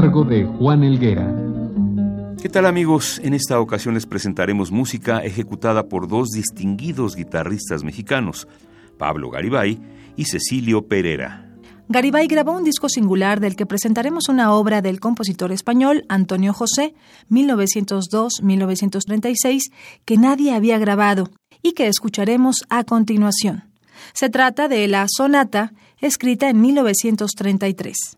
Cargo de Juan Elguera. ¿Qué tal amigos? En esta ocasión les presentaremos música ejecutada por dos distinguidos guitarristas mexicanos, Pablo Garibay y Cecilio Pereira. Garibay grabó un disco singular del que presentaremos una obra del compositor español Antonio José, 1902-1936, que nadie había grabado y que escucharemos a continuación. Se trata de la sonata, escrita en 1933.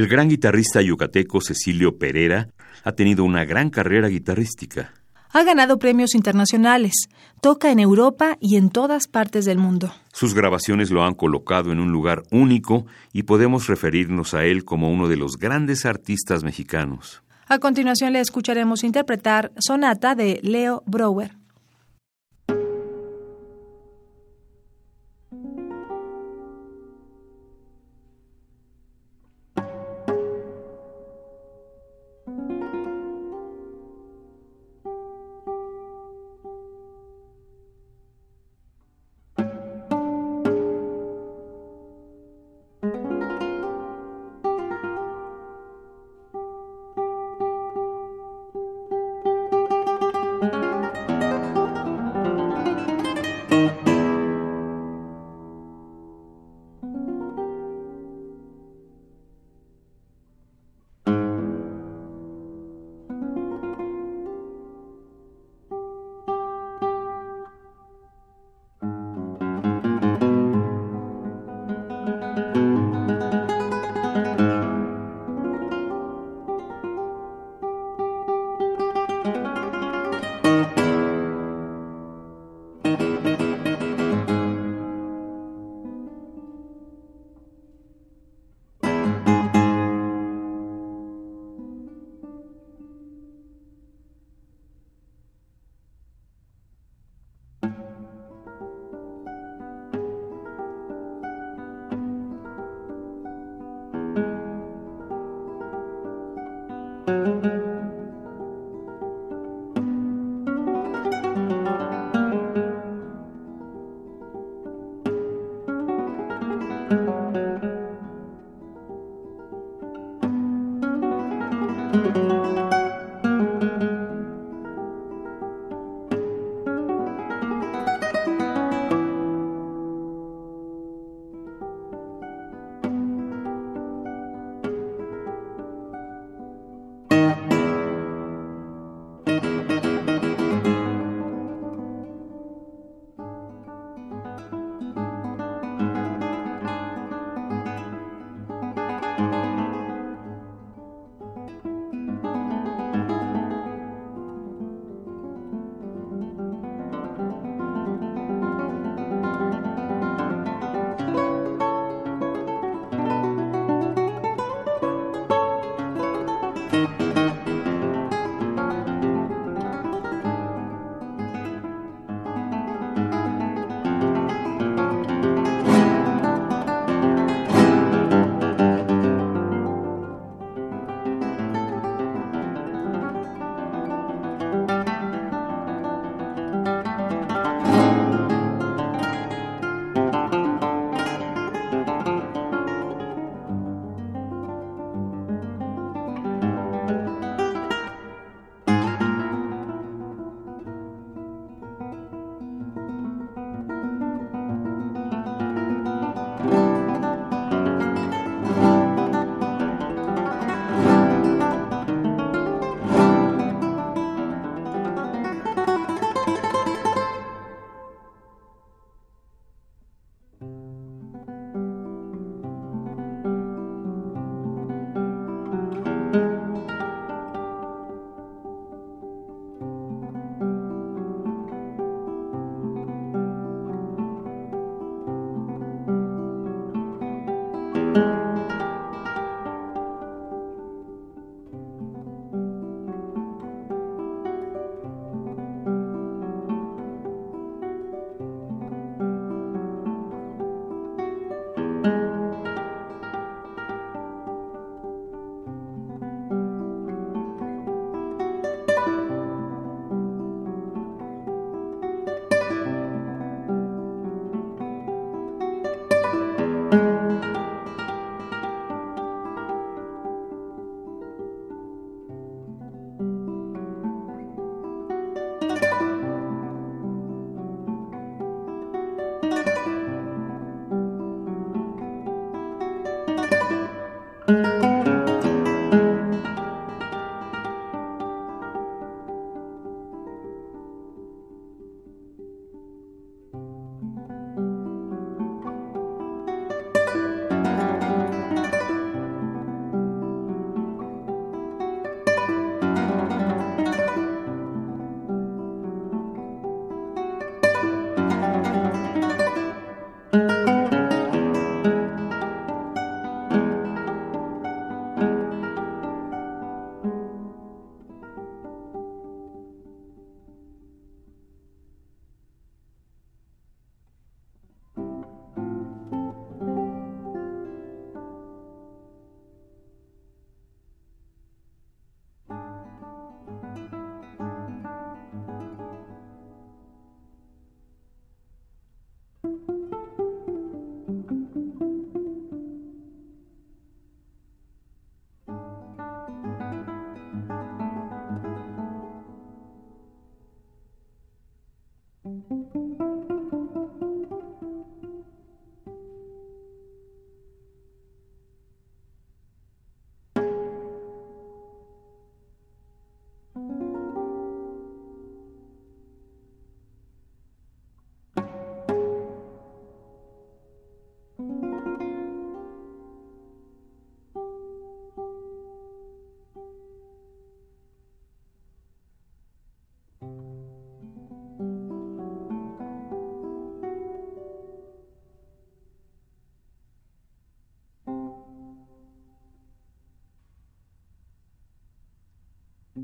El gran guitarrista yucateco Cecilio Pereira ha tenido una gran carrera guitarrística. Ha ganado premios internacionales, toca en Europa y en todas partes del mundo. Sus grabaciones lo han colocado en un lugar único y podemos referirnos a él como uno de los grandes artistas mexicanos. A continuación le escucharemos interpretar Sonata de Leo Brouwer.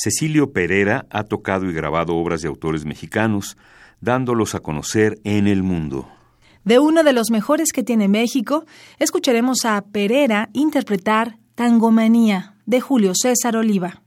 Cecilio Pereira ha tocado y grabado obras de autores mexicanos, dándolos a conocer en el mundo. De uno de los mejores que tiene México, escucharemos a Pereira interpretar Tangomanía de Julio César Oliva.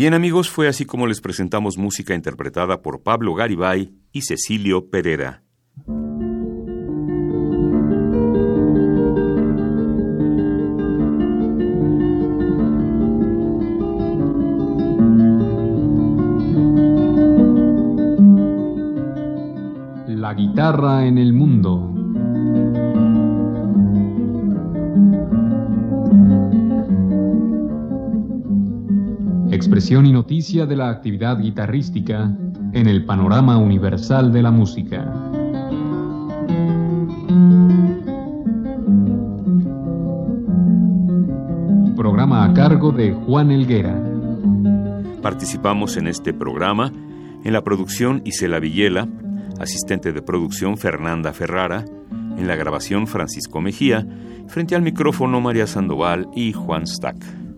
Bien amigos, fue así como les presentamos música interpretada por Pablo Garibay y Cecilio Pereira. De la actividad guitarrística en el panorama universal de la música. Programa a cargo de Juan Elguera. Participamos en este programa en la producción Isela Villela, asistente de producción Fernanda Ferrara, en la grabación Francisco Mejía, frente al micrófono María Sandoval y Juan Stack.